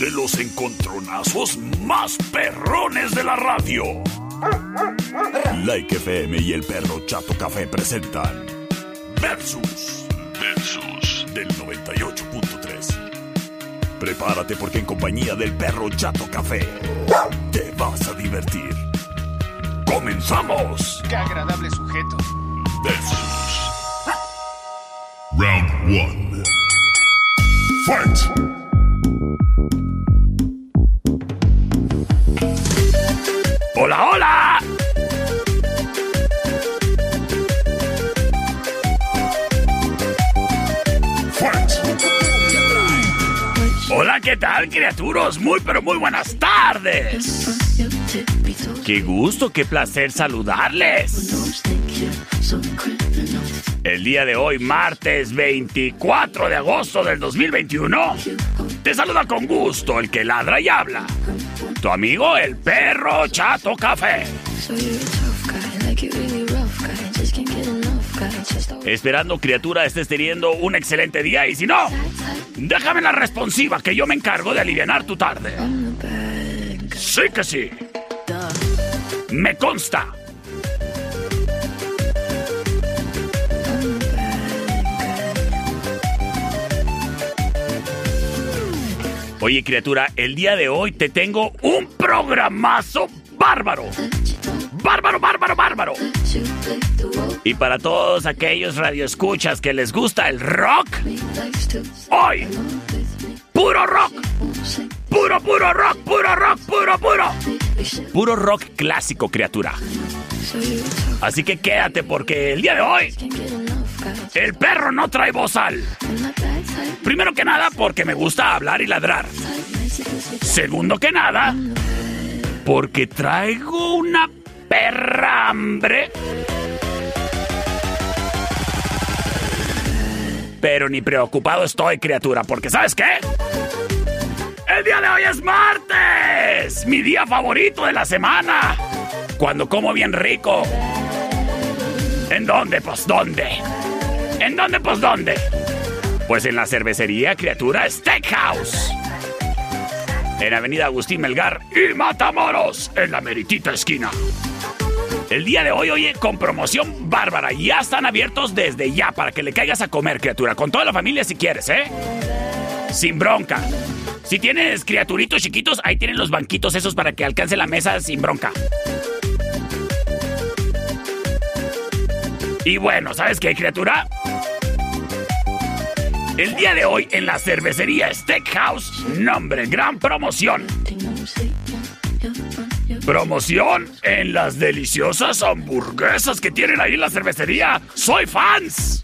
de los encontronazos más perrones de la radio. Like FM y el perro Chato Café presentan Versus. Versus del 98.3. Prepárate porque en compañía del perro Chato Café te vas a divertir. ¡Comenzamos! ¡Qué agradable sujeto! Versus. Round 1. Fight! ¡Hola, hola! Hola, ¿qué tal, criaturas? Muy, pero muy buenas tardes. Qué gusto, qué placer saludarles. El día de hoy, martes 24 de agosto del 2021, te saluda con gusto el que ladra y habla. Tu amigo, el perro Chato Café. Esperando, criatura, estés teniendo un excelente día y si no, déjame la responsiva que yo me encargo de aliviar tu tarde. Sí que sí. Me consta. Oye, criatura, el día de hoy te tengo un programazo bárbaro. Bárbaro, bárbaro, bárbaro. Y para todos aquellos radioescuchas que les gusta el rock, hoy, puro rock. Puro, puro rock, puro rock, puro, puro. Puro rock clásico, criatura. Así que quédate porque el día de hoy, el perro no trae bozal. Primero que nada, porque me gusta hablar y ladrar. Segundo que nada, porque traigo una perra hambre. Pero ni preocupado estoy, criatura, porque ¿sabes qué? El día de hoy es martes, mi día favorito de la semana. Cuando como bien rico. ¿En dónde? Pues dónde. ¿En dónde? Pues dónde. Pues en la cervecería Criatura Steakhouse. En Avenida Agustín Melgar y Matamoros, en la meritita esquina. El día de hoy, oye, con promoción bárbara. Ya están abiertos desde ya para que le caigas a comer, criatura. Con toda la familia si quieres, ¿eh? Sin bronca. Si tienes criaturitos chiquitos, ahí tienen los banquitos esos para que alcance la mesa sin bronca. Y bueno, ¿sabes qué, criatura? El día de hoy en la cervecería Steakhouse, nombre, gran promoción. Promoción en las deliciosas hamburguesas que tienen ahí en la cervecería. ¡Soy fans!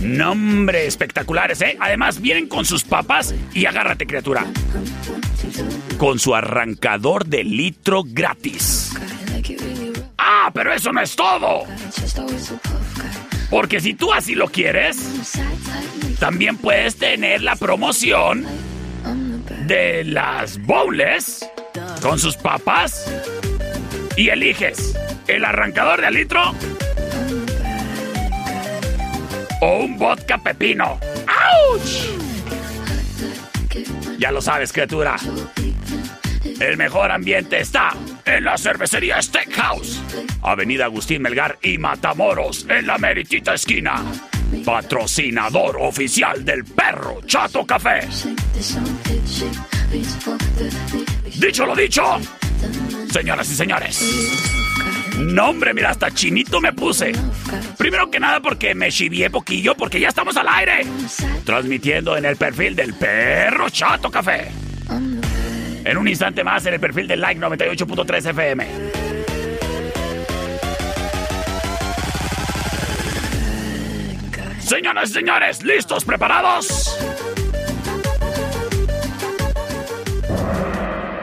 Nombre, espectaculares, ¿eh? Además, vienen con sus papas y agárrate, criatura. Con su arrancador de litro gratis. ¡Ah, pero eso no es todo! Porque si tú así lo quieres, también puedes tener la promoción de las bowls con sus papas y eliges el arrancador de litro o un vodka pepino. ¡Auch! Ya lo sabes, criatura. El mejor ambiente está en la cervecería Steakhouse, Avenida Agustín Melgar y Matamoros, en la meritita esquina. Patrocinador oficial del perro Chato Café. Dicho lo dicho, señoras y señores. No, hombre, mira, hasta chinito me puse. Primero que nada porque me chivié poquillo porque ya estamos al aire. Transmitiendo en el perfil del perro Chato Café. En un instante más en el perfil del Like 98.3 FM. Señoras y señores, ¿listos? ¿Preparados?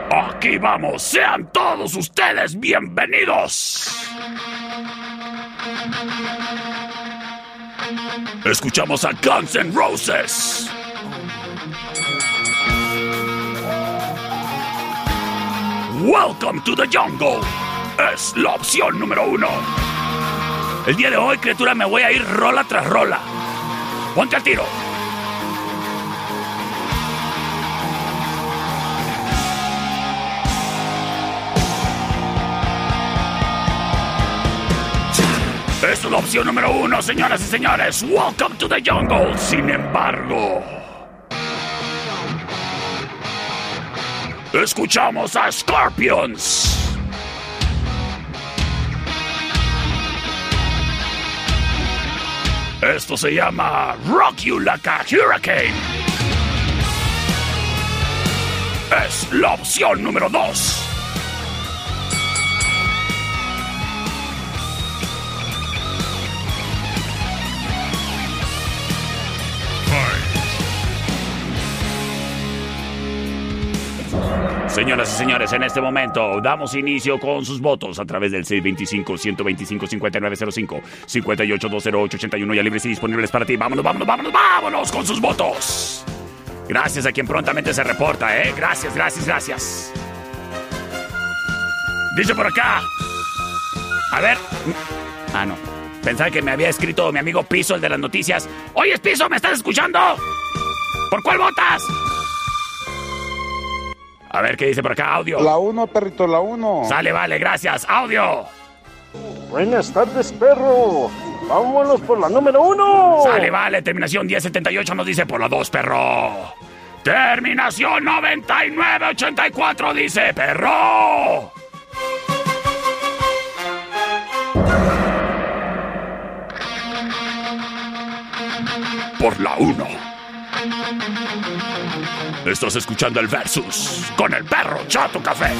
Aquí vamos, sean todos ustedes bienvenidos. Escuchamos a Guns N' Roses. Welcome to the jungle. Es la opción número uno. El día de hoy, criatura, me voy a ir rola tras rola. Ponte al tiro. Es la opción número uno, señoras y señores. Welcome to the jungle. Sin embargo, escuchamos a Scorpions. Esto se llama Rock You Hurricane. Es la opción número dos. Señoras y señores, en este momento damos inicio con sus votos a través del 625-125-5905, 58-208-81 ya libres y disponibles para ti. Vámonos, vámonos, vámonos, vámonos con sus votos. Gracias a quien prontamente se reporta, ¿eh? Gracias, gracias, gracias. Dice por acá. A ver. Ah, no. Pensaba que me había escrito mi amigo Piso, el de las noticias. Oye, Piso, ¿me estás escuchando? ¿Por cuál votas? A ver qué dice por acá, audio. La 1, perrito, la 1. Sale, vale, gracias. Audio. Buenas tardes, perro. Vámonos por la número uno. Sale, vale, terminación 1078 nos dice por la 2, perro. Terminación 9984 dice perro. Por la 1. Estás escuchando el versus con el perro Chato Café.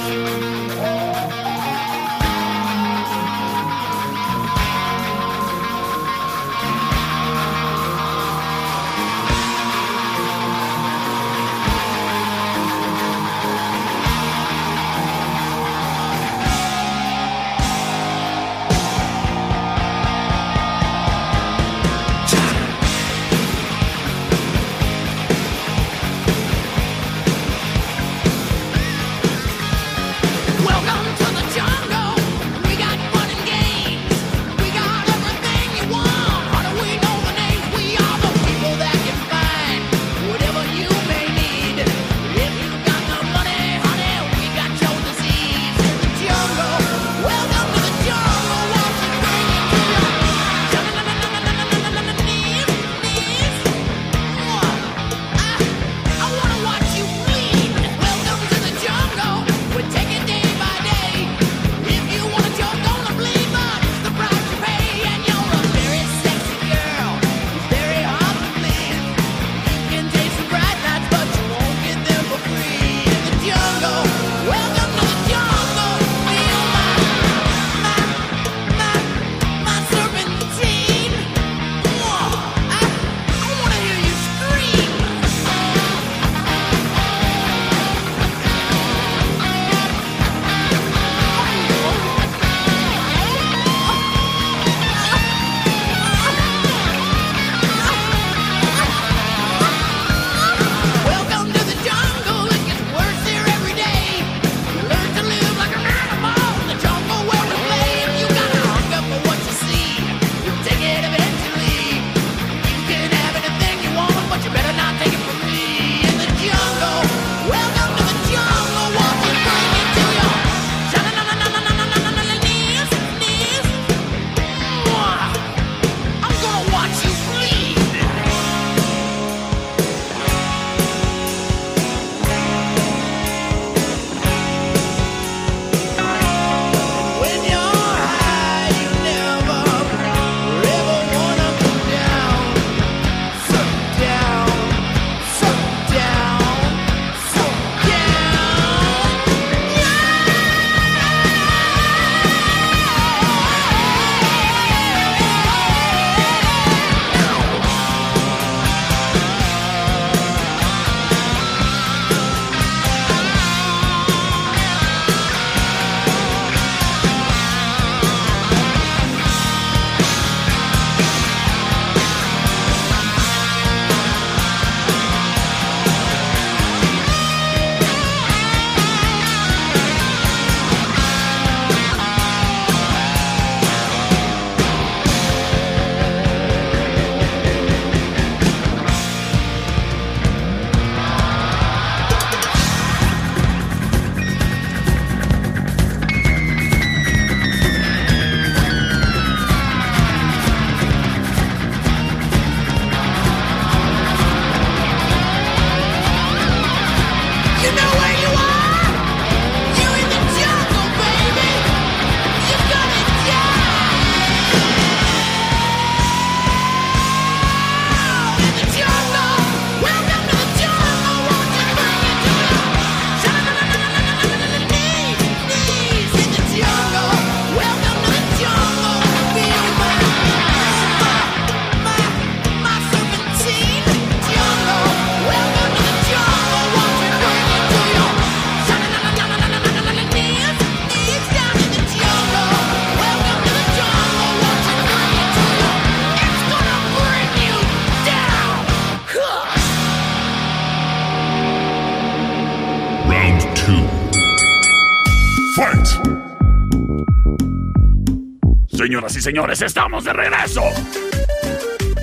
Señoras y señores, estamos de regreso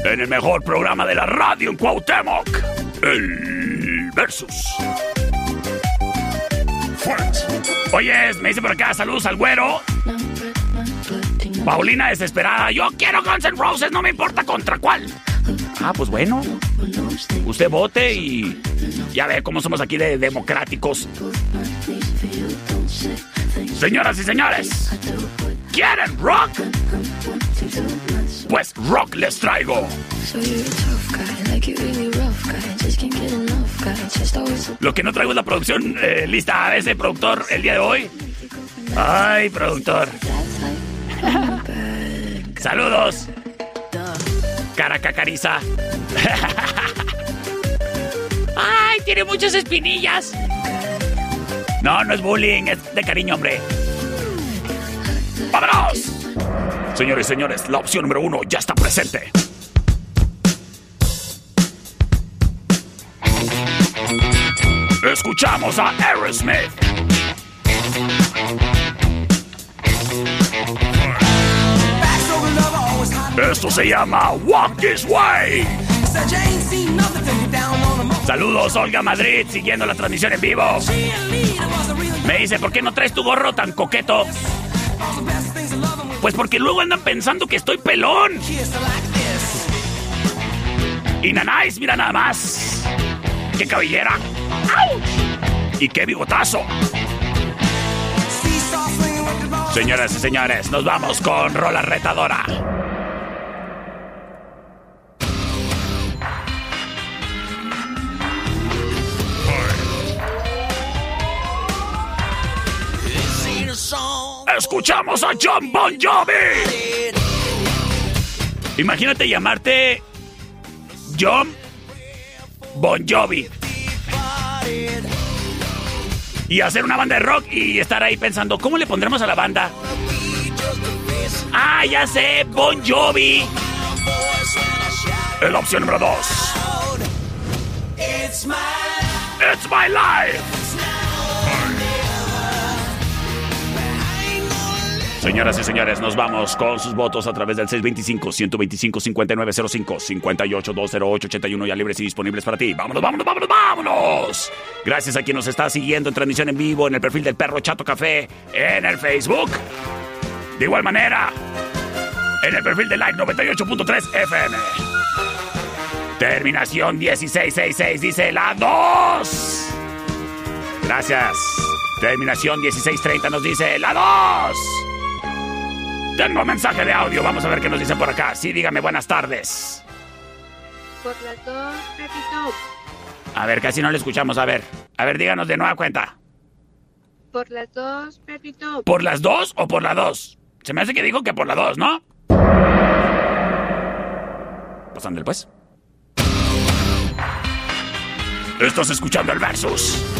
en el mejor programa de la radio en Cuauhtémoc, el Versus. Oye, me dice por acá, saludos al güero. Paulina desesperada, yo quiero Guns N' Roses, no me importa contra cuál. Ah, pues bueno. Usted vote y ya ve cómo somos aquí de democráticos. Señoras y señores, ¿quieren rock? Pues rock les traigo. Lo que no traigo es la producción eh, lista a ese productor el día de hoy. Ay, productor. Saludos. Caracacariza. Ay, tiene muchas espinillas. No, no es bullying, es de cariño, hombre. ¡Vámonos! Señores y señores, la opción número uno ya está presente. Escuchamos a Aerosmith. Esto se llama Walk This Way. Saludos, Olga Madrid, siguiendo la transmisión en vivo. Me dice, ¿por qué no traes tu gorro tan coqueto? Pues porque luego andan pensando que estoy pelón. Y nanáis, mira nada más. ¡Qué cabellera! ¡Y qué bigotazo! Señoras y señores, nos vamos con Rola Retadora. Escuchamos a John Bon Jovi. Imagínate llamarte John Bon Jovi. Y hacer una banda de rock y estar ahí pensando, ¿cómo le pondremos a la banda? Ah, ya sé, Bon Jovi. La opción número 2. It's my life. Señoras y señores, nos vamos con sus votos a través del 625-125-5905, 58-208-81 ya libres y disponibles para ti. ¡Vámonos, vámonos, vámonos, vámonos! Gracias a quien nos está siguiendo en transmisión en vivo, en el perfil del Perro Chato Café, en el Facebook. De igual manera, en el perfil de Like 98.3 FM. Terminación 1666 dice la 2. Gracias. Terminación 1630 nos dice la 2. Tengo mensaje de audio. Vamos a ver qué nos dicen por acá. Sí, dígame buenas tardes. Por las dos, repito. A ver, casi no le escuchamos. A ver, a ver, díganos de nueva cuenta. Por las dos, repito. ¿Por las dos o por la dos? Se me hace que digo que por la dos, ¿no? Pasando el pues. Estás escuchando el versus.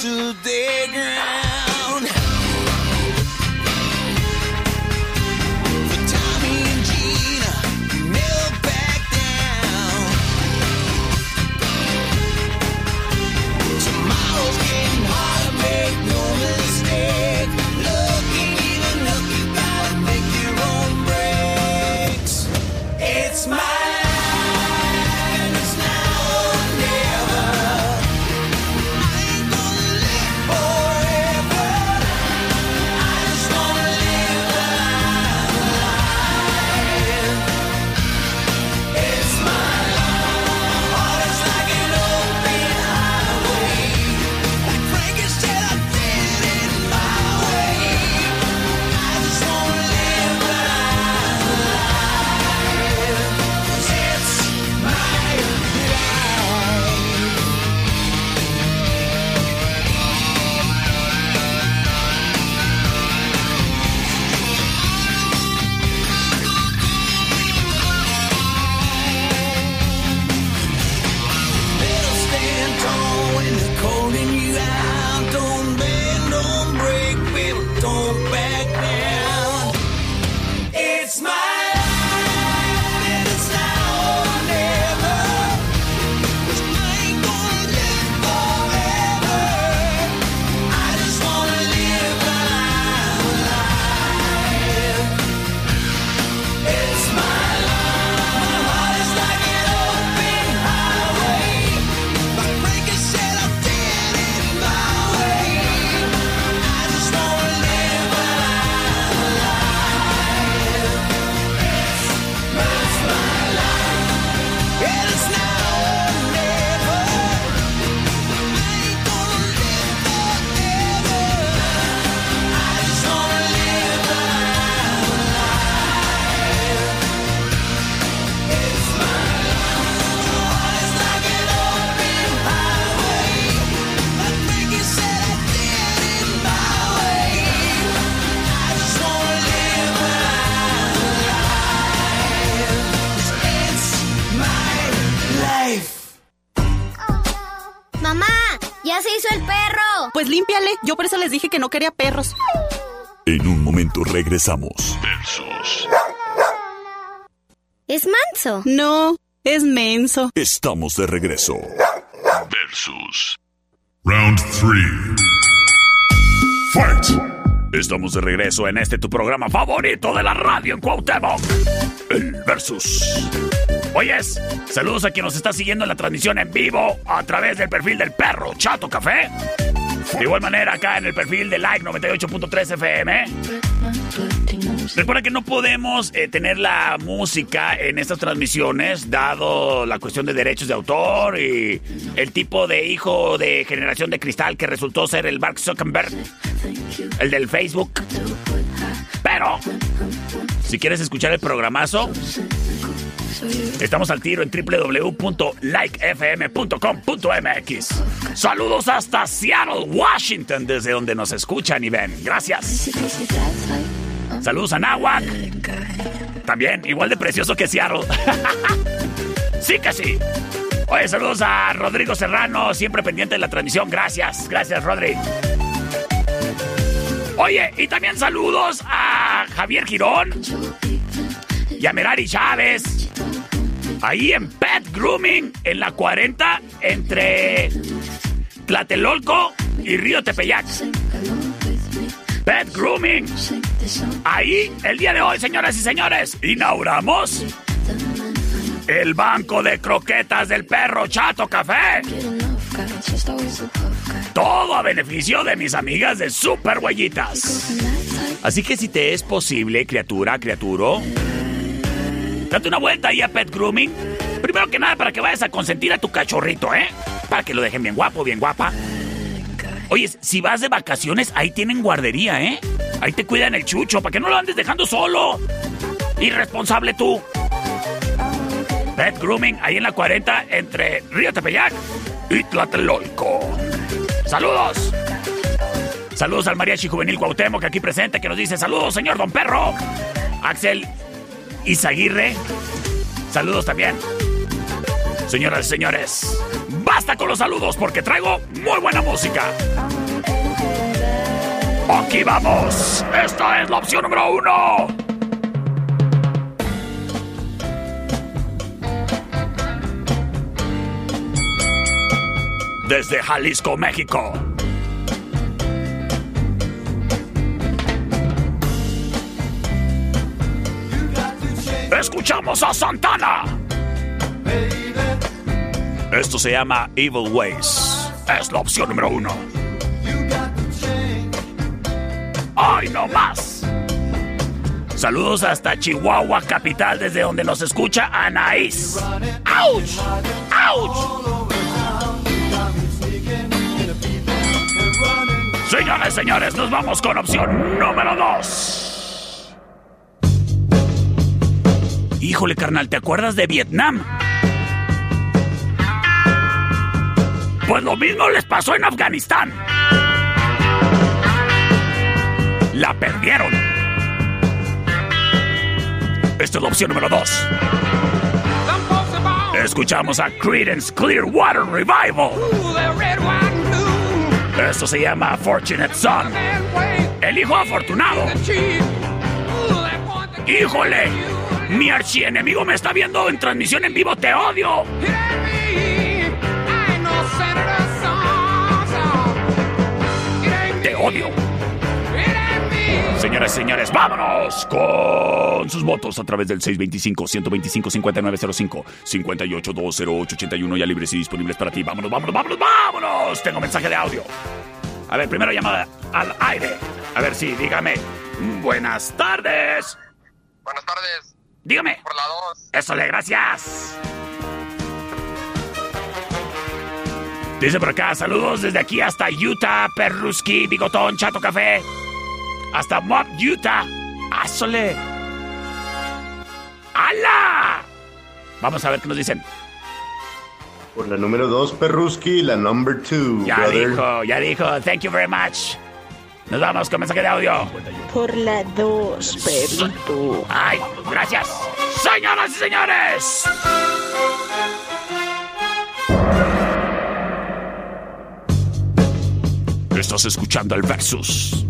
to the ground. Les dije que no quería perros. En un momento regresamos. Es manso. No, es menso. Estamos de regreso. Versus. Round 3. Fight. Estamos de regreso en este tu programa favorito de la radio en Cuauhtémoc. El Versus. Oyes, saludos a quien nos está siguiendo en la transmisión en vivo a través del perfil del perro Chato Café. De igual manera acá en el perfil de Like 98.3 FM. Recuerda que no podemos eh, tener la música en estas transmisiones, dado la cuestión de derechos de autor y el tipo de hijo de generación de cristal que resultó ser el Mark Zuckerberg, el del Facebook. Pero, si quieres escuchar el programazo, estamos al tiro en www.likefm.com.mx. Saludos hasta Seattle, Washington, desde donde nos escuchan y ven. Gracias. Saludos a Nahuac. También, igual de precioso que Seattle. sí que sí. Oye, saludos a Rodrigo Serrano, siempre pendiente de la transmisión. Gracias, gracias, Rodri. Oye, y también saludos a Javier Girón y a Merari Chávez. Ahí en Pet Grooming, en la 40, entre Tlatelolco y Río Tepeyac. Pet Grooming. Ahí, el día de hoy, señoras y señores, inauguramos el banco de croquetas del perro Chato Café. Todo a beneficio de mis amigas de Super Huellitas. Así que si te es posible, criatura, criaturo, date una vuelta ahí a Pet Grooming. Primero que nada, para que vayas a consentir a tu cachorrito, ¿eh? Para que lo dejen bien guapo, bien guapa. Oye, si vas de vacaciones, ahí tienen guardería, ¿eh? Ahí te cuidan el chucho, para que no lo andes dejando solo. Irresponsable tú. Pet Grooming, ahí en la 40, entre Río Tepeyac y Tlatelolco. ¡Saludos! Saludos al Mariachi Juvenil Cuauhtémoc, aquí presente, que nos dice saludos, señor Don Perro. Axel Izaguirre, saludos también. Señoras y señores, basta con los saludos porque traigo muy buena música. Aquí vamos. Esta es la opción número uno. Desde Jalisco, México. Escuchamos a Santana. Esto se llama Evil Ways. Es la opción número uno. ¡Ay, no más! Saludos hasta Chihuahua, capital, desde donde nos escucha Anaís. ¡Auch! ¡Auch! Señoras y señores, nos vamos con opción número dos. Híjole, carnal, ¿te acuerdas de Vietnam? Pues lo mismo les pasó en Afganistán. La perdieron. Esta es la opción número dos. Escuchamos a Credence Clearwater Revival. Esto se llama Fortunate Son. El hijo afortunado. Híjole, mi archienemigo me está viendo en transmisión en vivo. Te odio. Te odio. Señoras y señores, vámonos con sus votos a través del 625-125-5905, 58-208-81 ya libres y disponibles para ti. Vámonos, vámonos, vámonos, vámonos. Tengo mensaje de audio. A ver, primero llamada al aire. A ver si, dígame. Buenas tardes. Buenas tardes. Dígame. Por la 2. Eso le, gracias. Dice por acá, saludos desde aquí hasta Utah, Perruski, Bigotón, Chato Café. Hasta Mob, Utah. ¡Ásole! ¡Hala! Vamos a ver qué nos dicen. Por la número 2, Perruski, la number 2, Ya brother. dijo, ya dijo. Thank you very much. Nos vamos con mensaje de audio. Por la 2, perrito. Ay, gracias. Señoras y señores. Estás escuchando el Versus.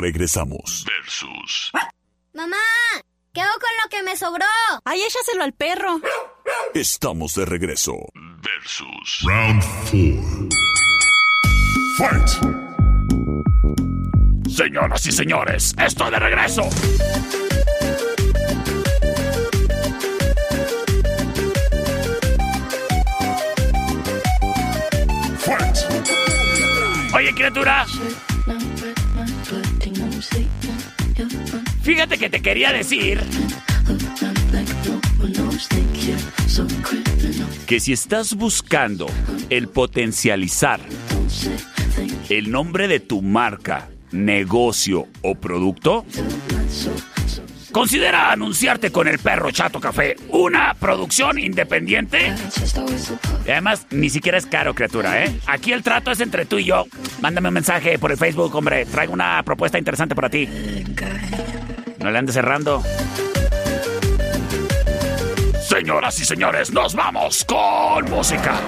Regresamos. Versus. ¡Mamá! ¿Qué hago con lo que me sobró? Ay, échaselo al perro. Estamos de regreso. Versus. Round 4. Fight. Señoras y señores, estoy de regreso. Fight. Oye, criatura. Fíjate que te quería decir que si estás buscando el potencializar el nombre de tu marca, negocio o producto, considera anunciarte con el perro Chato Café, una producción independiente. Y además, ni siquiera es caro, criatura, ¿eh? Aquí el trato es entre tú y yo. Mándame un mensaje por el Facebook, hombre. Traigo una propuesta interesante para ti. No le andes cerrando. Señoras y señores, nos vamos con música.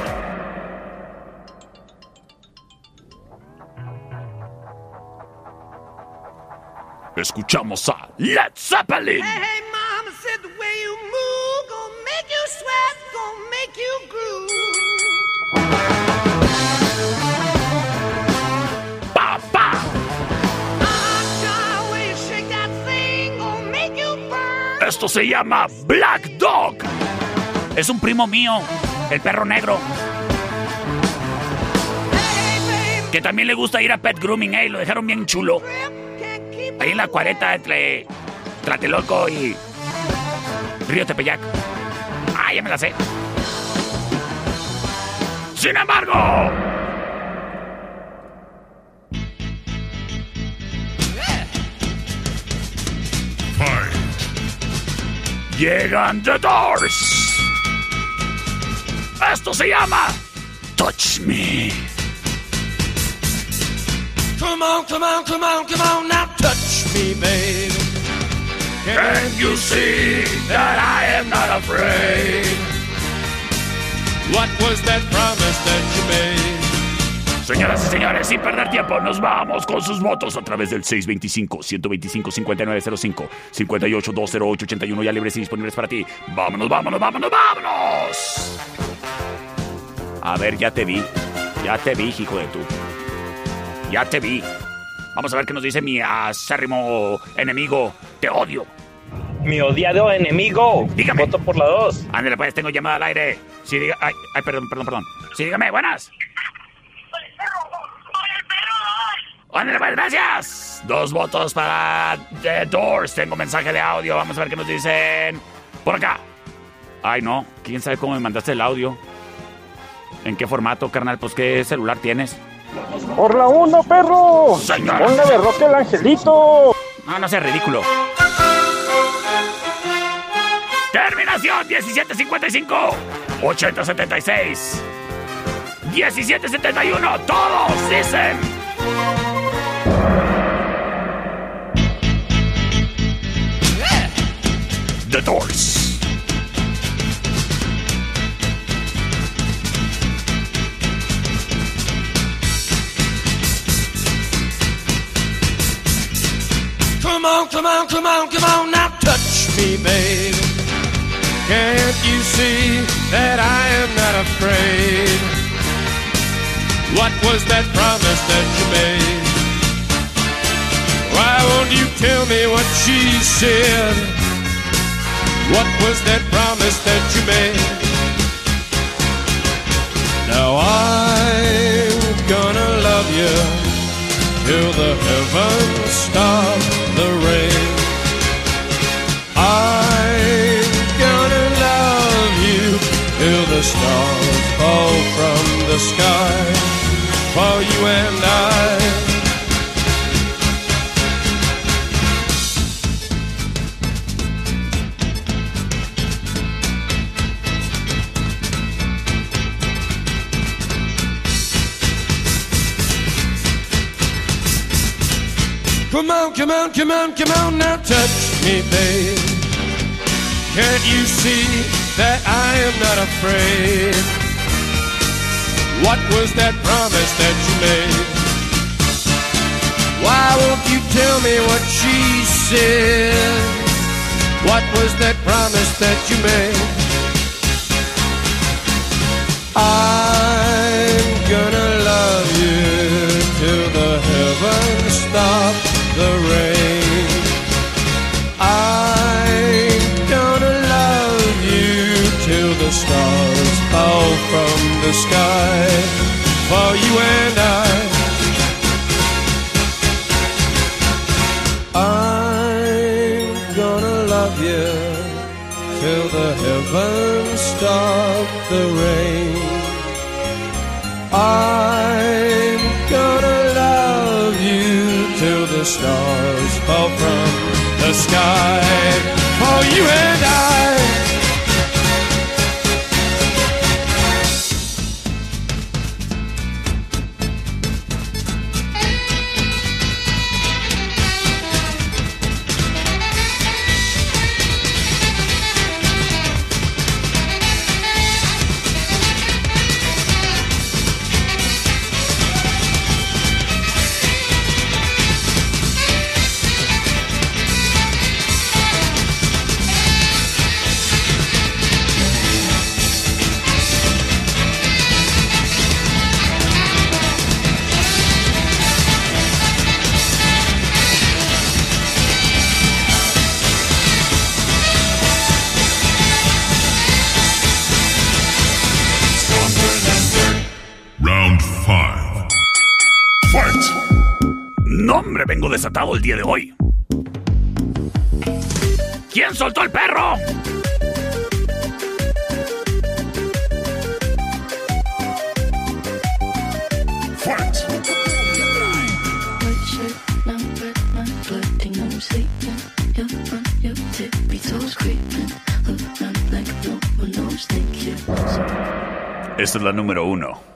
Escuchamos a Led Zeppelin. Hey, mama said the way you move gonna make you sweat, gonna make you groove. Esto se llama Black Dog. Es un primo mío, el perro negro. Que también le gusta ir a Pet Grooming, eh, lo dejaron bien chulo. Ahí en la cuareta entre Tlatelolco y Río Tepeyac. Ah, ya me la sé. Sin embargo, llegan The Doors. Esto se llama Touch Me. Come on, come on, come on, come on, now touch me, baby. Can you see that I am not afraid? What was that promise that you made? Señoras y señores, sin perder tiempo, nos vamos con sus votos a través del 625-125-5905, 58-208-81 ya libres y disponibles para ti. Vámonos, vámonos, vámonos, vámonos. A ver, ya te vi. Ya te vi, hijo de tú. Ya te vi. Vamos a ver qué nos dice mi acérrimo enemigo. Te odio. Mi odiado enemigo. Dígame. Voto por la 2. Ándale, pues, tengo llamada al aire. Sí, diga... Ay, ay, perdón, perdón, perdón. Sí, dígame, buenas. Ándale, pues, gracias. Dos votos para The Doors. Tengo mensaje de audio. Vamos a ver qué nos dicen. Por acá. Ay, no. ¿Quién sabe cómo me mandaste el audio? ¿En qué formato, carnal? Pues, ¿qué celular tienes? Por la 1, perro. Señor. Ponle de rock el angelito. No, no sea ridículo. Terminación 1755 8076 1771 Todos dicen The Doors Come on, come on, come on, come on, now touch me, babe. Can't you see that I am not afraid? What was that promise that you made? Why won't you tell me what she said? What was that promise that you made? Now I'm gonna love you till the heavens stop the rain. I'm gonna love you till the stars fall from the sky for you and I. Come on, come on, come on, come on, now touch me, babe. Can't you see that I am not afraid? What was that promise that you made? Why won't you tell me what she said? What was that promise that you made? I'm gonna love you till the heavens stop the rain. Sky for you and I. I'm gonna love you till the heavens stop the rain. I'm gonna love you till the stars fall from the sky for you and vengo desatado el día de hoy. ¿Quién soltó el perro? Esta es la número uno.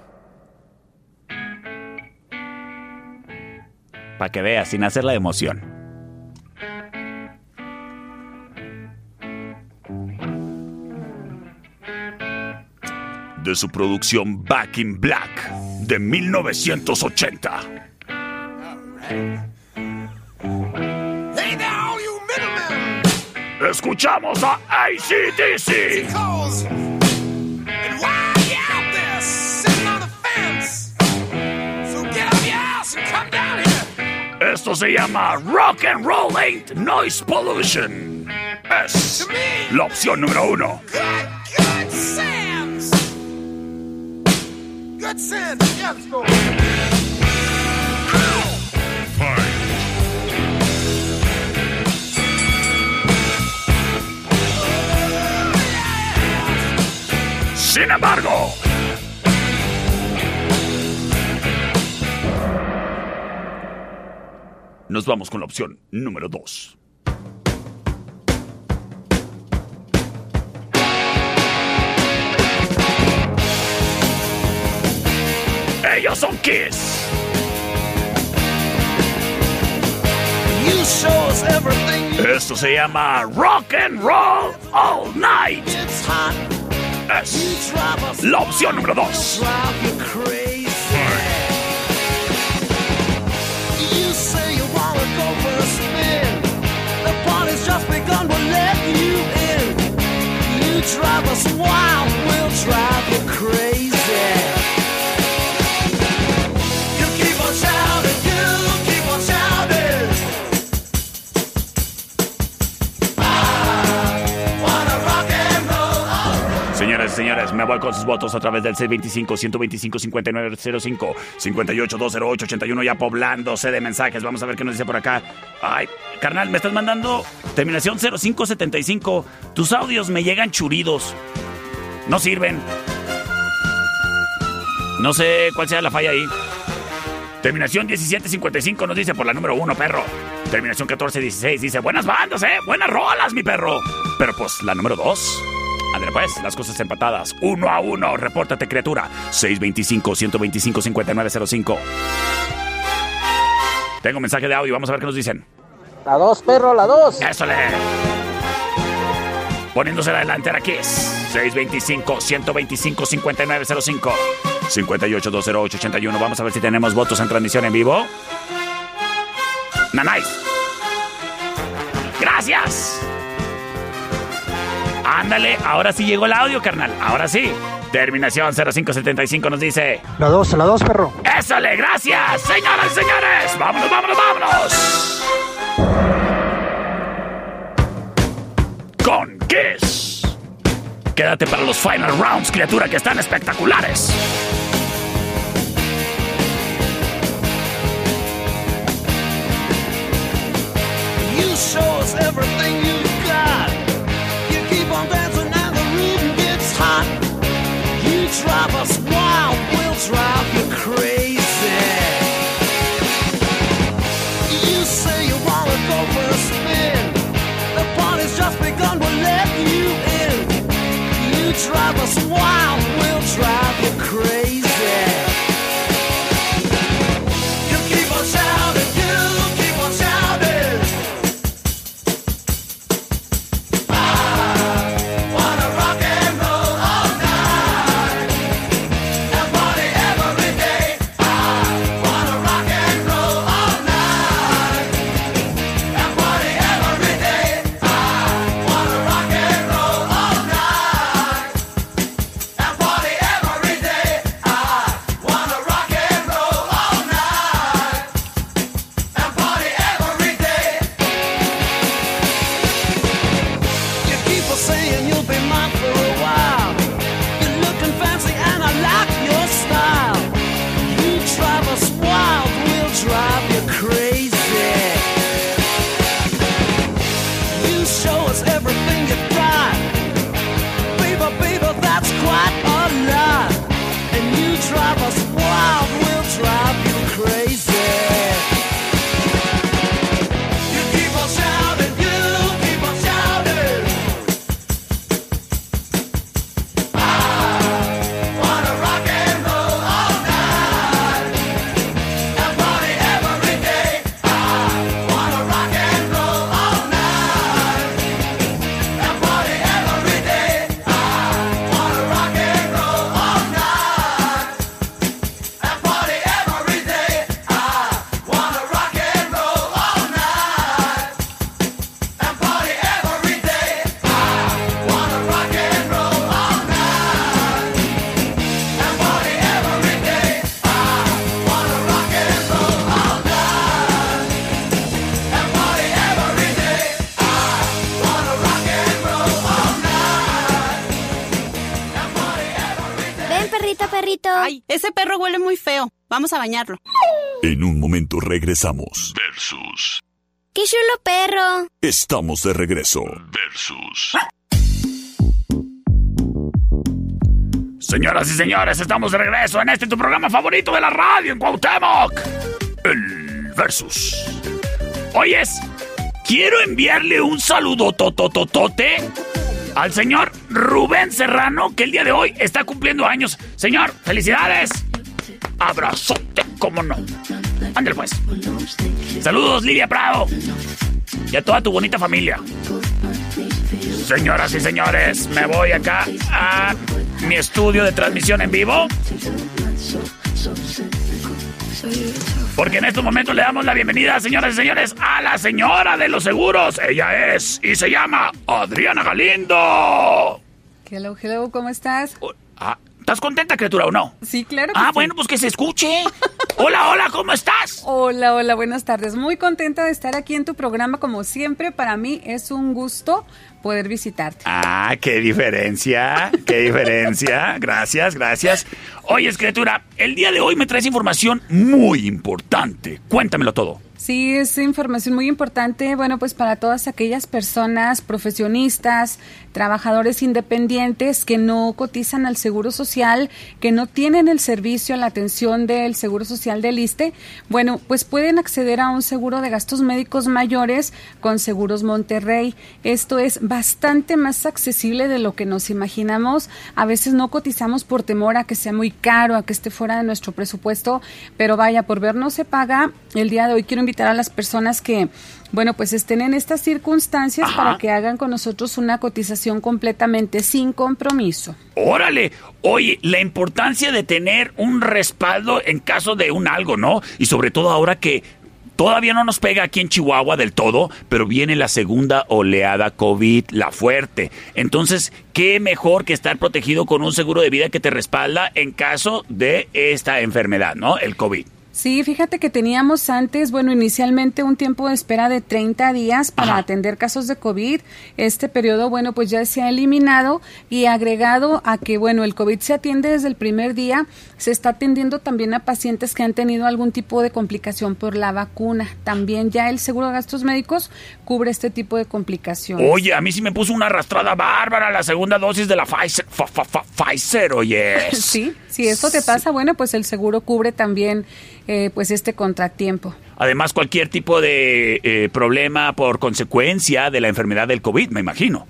Para que veas, sin hacer la emoción. De su producción Back in Black de 1980. Hey there, all you middlemen! Escuchamos a ACDC. Esto se llama Rock and Roll Ain't Noise Pollution. Es la opción número uno. Good. Good sense. Yeah, let's go. Sin embargo, nos vamos con la opción número 2. Ellos son Kiss. You show us everything you Esto se llama Rock and Roll All Night. It's hot. Es la opción número 2. Just begun, we'll let you in. You drive us wild, we'll drive you crazy. Señores, me voy con sus votos a través del C25-125-5905, 58-208-81, ya poblándose de mensajes. Vamos a ver qué nos dice por acá. Ay, carnal, me estás mandando terminación 0575. Tus audios me llegan churidos. No sirven. No sé cuál sea la falla ahí. Terminación 1755 nos dice por la número 1, perro. Terminación 1416 dice, buenas bandas, eh. Buenas rolas, mi perro. Pero pues la número 2. André, pues, las cosas empatadas. Uno a uno. Repórtate, criatura. 625-125-5905. Tengo mensaje de audio. Vamos a ver qué nos dicen. La dos, perro, la dos. Eso le. Poniéndose la delantera Kiss. 625-125-5905. 58-208-81. Vamos a ver si tenemos votos en transmisión en vivo. Nanais. Gracias. Ándale, ahora sí llegó el audio, carnal. Ahora sí. Terminación 0575 nos dice. La dos, la dos, perro. ¡Ésale! ¡Gracias! Señoras y señores, vámonos, vámonos, vámonos. Con Kiss. Quédate para los final rounds, criatura, que están espectaculares. You show us everything you've drive us wild, we'll drive you crazy. Perrito, perrito. Ay, ese perro huele muy feo. Vamos a bañarlo. En un momento regresamos. Versus. ¡Qué chulo perro! Estamos de regreso. Versus. Señoras y señores, estamos de regreso en este tu programa favorito de la radio en Cuauhtémoc. El Versus. Oyes, quiero enviarle un saludo totototote al señor Rubén Serrano, que el día de hoy está cumpliendo años. Señor, felicidades. Abrazote, cómo no. Ándale pues. Saludos, Lidia Prado. Y a toda tu bonita familia. Señoras y señores, me voy acá a mi estudio de transmisión en vivo. Porque en estos momentos le damos la bienvenida, señoras y señores, a la señora de los seguros. Ella es y se llama Adriana Galindo. Hello, hello, ¿cómo estás? Ah, ¿Estás contenta, criatura, o no? Sí, claro. Que ah, sí. bueno, pues que se escuche. hola, hola, ¿cómo estás? Hola, hola, buenas tardes. Muy contenta de estar aquí en tu programa, como siempre. Para mí es un gusto poder visitarte. Ah, qué diferencia, qué diferencia. Gracias, gracias. Oye, criatura, el día de hoy me traes información muy importante. Cuéntamelo todo. Sí, es información muy importante, bueno, pues para todas aquellas personas profesionistas, trabajadores independientes que no cotizan al Seguro Social, que no tienen el servicio, la atención del Seguro Social del ISTE, bueno, pues pueden acceder a un seguro de gastos médicos mayores con Seguros Monterrey. Esto es bastante más accesible de lo que nos imaginamos. A veces no cotizamos por temor a que sea muy caro, a que esté fuera de nuestro presupuesto, pero vaya, por ver no se paga. El día de hoy quiero invitar a las personas que, bueno, pues estén en estas circunstancias Ajá. para que hagan con nosotros una cotización completamente sin compromiso. Órale, oye, la importancia de tener un respaldo en caso de un algo, ¿no? Y sobre todo ahora que todavía no nos pega aquí en Chihuahua del todo, pero viene la segunda oleada COVID, la fuerte. Entonces, ¿qué mejor que estar protegido con un seguro de vida que te respalda en caso de esta enfermedad, ¿no? El COVID. Sí, fíjate que teníamos antes, bueno, inicialmente un tiempo de espera de 30 días para Ajá. atender casos de COVID. Este periodo, bueno, pues ya se ha eliminado y agregado a que, bueno, el COVID se atiende desde el primer día, se está atendiendo también a pacientes que han tenido algún tipo de complicación por la vacuna. También ya el seguro de gastos médicos cubre este tipo de complicaciones. Oye, a mí sí me puso una arrastrada bárbara la segunda dosis de la Pfizer, fa- fa- fa- Pfizer, oye. Sí, si esto te pasa, bueno, pues el seguro cubre también eh, pues este contratiempo. Además, cualquier tipo de eh, problema por consecuencia de la enfermedad del COVID, me imagino.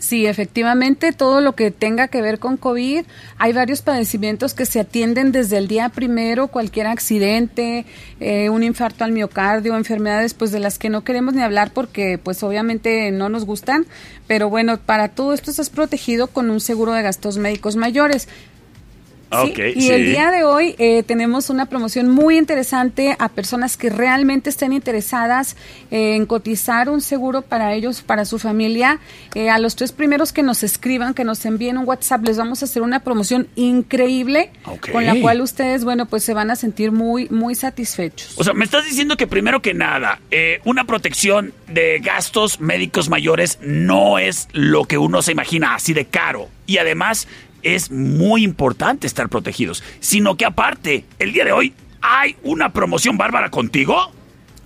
Sí, efectivamente, todo lo que tenga que ver con COVID, hay varios padecimientos que se atienden desde el día primero, cualquier accidente, eh, un infarto al miocardio, enfermedades pues de las que no queremos ni hablar porque pues obviamente no nos gustan, pero bueno, para todo esto estás protegido con un seguro de gastos médicos mayores. Sí, Ok, y sí. el día de hoy eh, tenemos una promoción muy interesante a personas que realmente estén interesadas en cotizar un seguro para ellos, para su familia. Eh, a los tres primeros que nos escriban, que nos envíen un WhatsApp, les vamos a hacer una promoción increíble con la cual ustedes, bueno, pues se van a sentir muy, muy satisfechos. O sea, me estás diciendo que primero que nada, eh, una protección de gastos médicos mayores no es lo que uno se imagina así de caro. Y además es muy importante estar protegidos. Sino que aparte, el día de hoy hay una promoción bárbara contigo.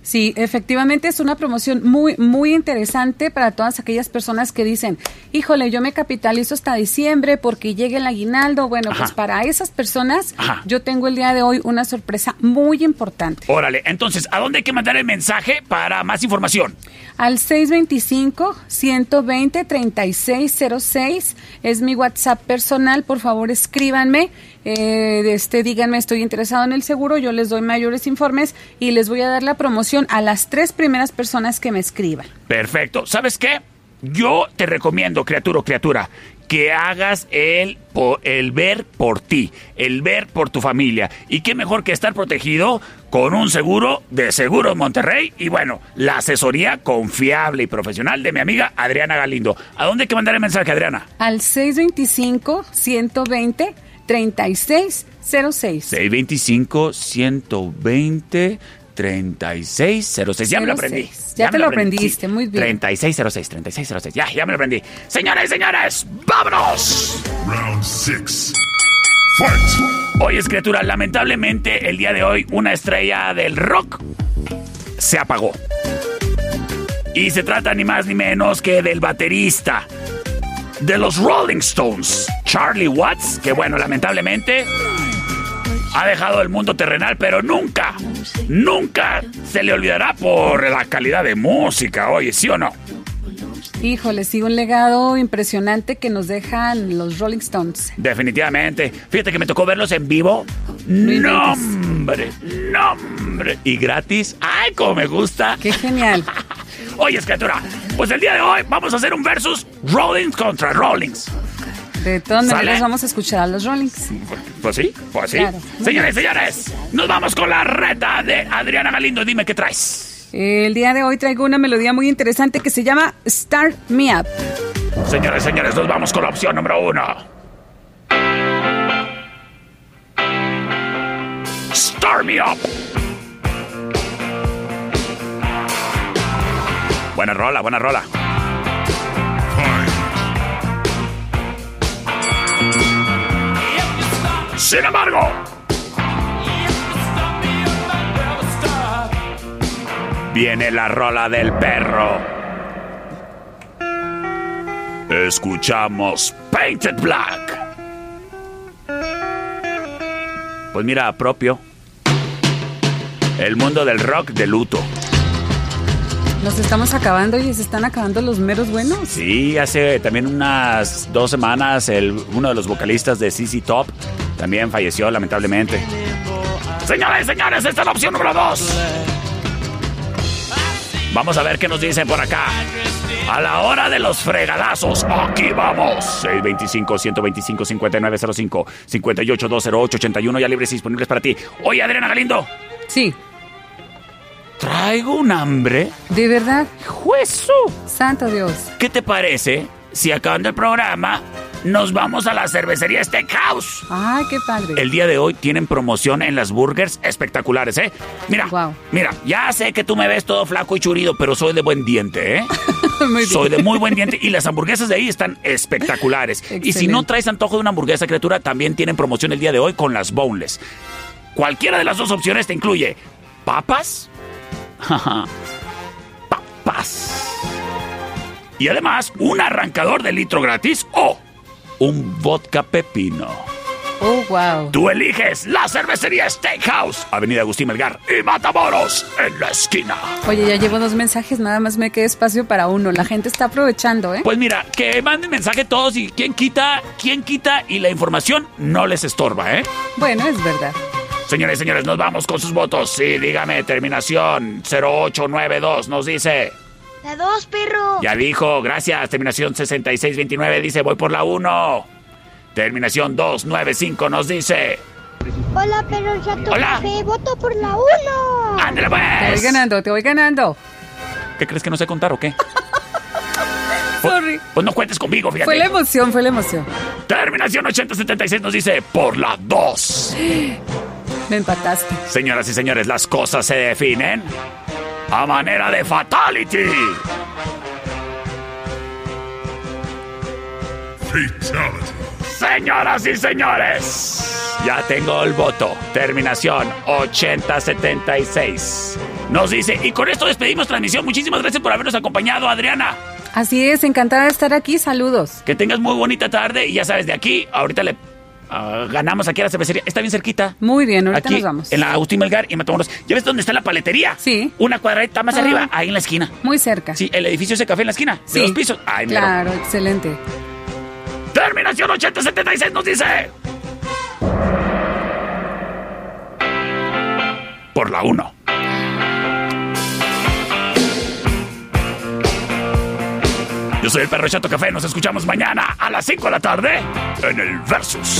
Sí, efectivamente es una promoción muy, muy interesante para todas aquellas personas que dicen, híjole, yo me capitalizo hasta diciembre porque llegue el aguinaldo. Bueno, Ajá. pues para esas personas Ajá. yo tengo el día de hoy una sorpresa muy importante. Órale, entonces, ¿a dónde hay que mandar el mensaje para más información? Al 625-120-3606 es mi WhatsApp personal. Por favor, escríbanme. Eh, este, díganme, estoy interesado en el seguro. Yo les doy mayores informes y les voy a dar la promoción a las tres primeras personas que me escriban. Perfecto. ¿Sabes qué? Yo te recomiendo, criatura o criatura, que hagas el, el ver por ti, el ver por tu familia. Y qué mejor que estar protegido con un seguro de Seguros Monterrey y bueno, la asesoría confiable y profesional de mi amiga Adriana Galindo. ¿A dónde hay que mandar el mensaje, Adriana? Al 625-120-3606. 625 120 3606. Ya me lo aprendí. 06. Ya te me lo aprendí. aprendiste, muy bien. 3606, 3606. Ya, ya me lo aprendí. Señoras y señores, ¡vámonos! Round six. Oye, criatura, lamentablemente el día de hoy una estrella del rock se apagó. Y se trata ni más ni menos que del baterista de los Rolling Stones, Charlie Watts, que bueno, lamentablemente ha dejado el mundo terrenal, pero nunca, nunca se le olvidará por la calidad de música, oye, ¿sí o no? Híjole, sí, un legado impresionante que nos dejan los Rolling Stones. Definitivamente. Fíjate que me tocó verlos en vivo. No, hombre, nombre. Y gratis. ¡Ay, cómo me gusta! ¡Qué genial! Oye, criatura, pues el día de hoy vamos a hacer un versus Rollings contra Rollings. De todas maneras vamos a escuchar a los Rollings. Pues sí, pues sí. Señores, señores, nos vamos con la reta de Adriana Galindo. Dime qué traes. El día de hoy traigo una melodía muy interesante que se llama Start Me Up. Señores, señores, nos vamos con la opción número uno. Start Me Up. Buena rola, buena rola. Sin embargo, viene la rola del perro. Escuchamos Painted Black. Pues mira, propio. El mundo del rock de luto. Nos estamos acabando y se están acabando los meros buenos. Sí, hace también unas dos semanas el, uno de los vocalistas de CC Top también falleció lamentablemente. Señoras y señores, esta es la opción número dos. Vamos a ver qué nos dicen por acá. A la hora de los fregadazos, aquí vamos. 625-125-5905, 58-208-81, ya libres y disponibles para ti. Oye, Adriana Galindo. Sí. Traigo un hambre. ¿De verdad? ¡Jueso! Santo Dios. ¿Qué te parece si acabando el programa nos vamos a la cervecería Steakhouse. ¡Ay, qué padre! El día de hoy tienen promoción en las burgers espectaculares, ¿eh? Mira, mira, ya sé que tú me ves todo flaco y churido, pero soy de buen diente, ¿eh? soy de muy buen diente y las hamburguesas de ahí están espectaculares. Y si no traes antojo de una hamburguesa, criatura, también tienen promoción el día de hoy con las boneless. Cualquiera de las dos opciones te incluye papas, papas. Y además, un arrancador de litro gratis o un vodka pepino. Oh, wow. Tú eliges la cervecería Steakhouse, Avenida Agustín Melgar y Matamoros, en la esquina. Oye, ya llevo dos mensajes, nada más me queda espacio para uno. La gente está aprovechando, ¿eh? Pues mira, que manden mensaje todos y quién quita, quién quita y la información no les estorba, ¿eh? Bueno, es verdad. Señores señores, nos vamos con sus votos. Sí, dígame, terminación 0892 nos dice. La dos, perro. Ya dijo, gracias. Terminación 6629 dice, voy por la 1. Terminación 295 nos dice. Hola, perro chato Hola. café, voto por la 1. ¡Ándale, pues! Te voy ganando, te voy ganando. ¿Qué crees que no sé contar o qué? Sorry. Pues, pues no cuentes conmigo, fíjate. Fue la emoción, fue la emoción. Terminación 8076 nos dice, por la 2. Me empataste. Señoras y señores, las cosas se definen a manera de fatality. Fatality. Señoras y señores, ya tengo el voto. Terminación 8076. Nos dice, y con esto despedimos transmisión. Muchísimas gracias por habernos acompañado, Adriana. Así es, encantada de estar aquí. Saludos. Que tengas muy bonita tarde y ya sabes, de aquí, ahorita le ah, ganamos aquí a la cervecería. Está bien cerquita. Muy bien, ahorita Aquí, nos vamos. en la Agustín Melgar y Matamoros. ¿Ya ves dónde está la paletería? Sí. Una cuadradita más Ah. arriba, ahí en la esquina. Muy cerca. Sí, el edificio ese café en la esquina. Sí. De los pisos. Ay, mero. Claro, excelente. Terminación 8076 nos dice. Por la 1. Yo soy el perro Chato Café. Nos escuchamos mañana a las 5 de la tarde en el Versus.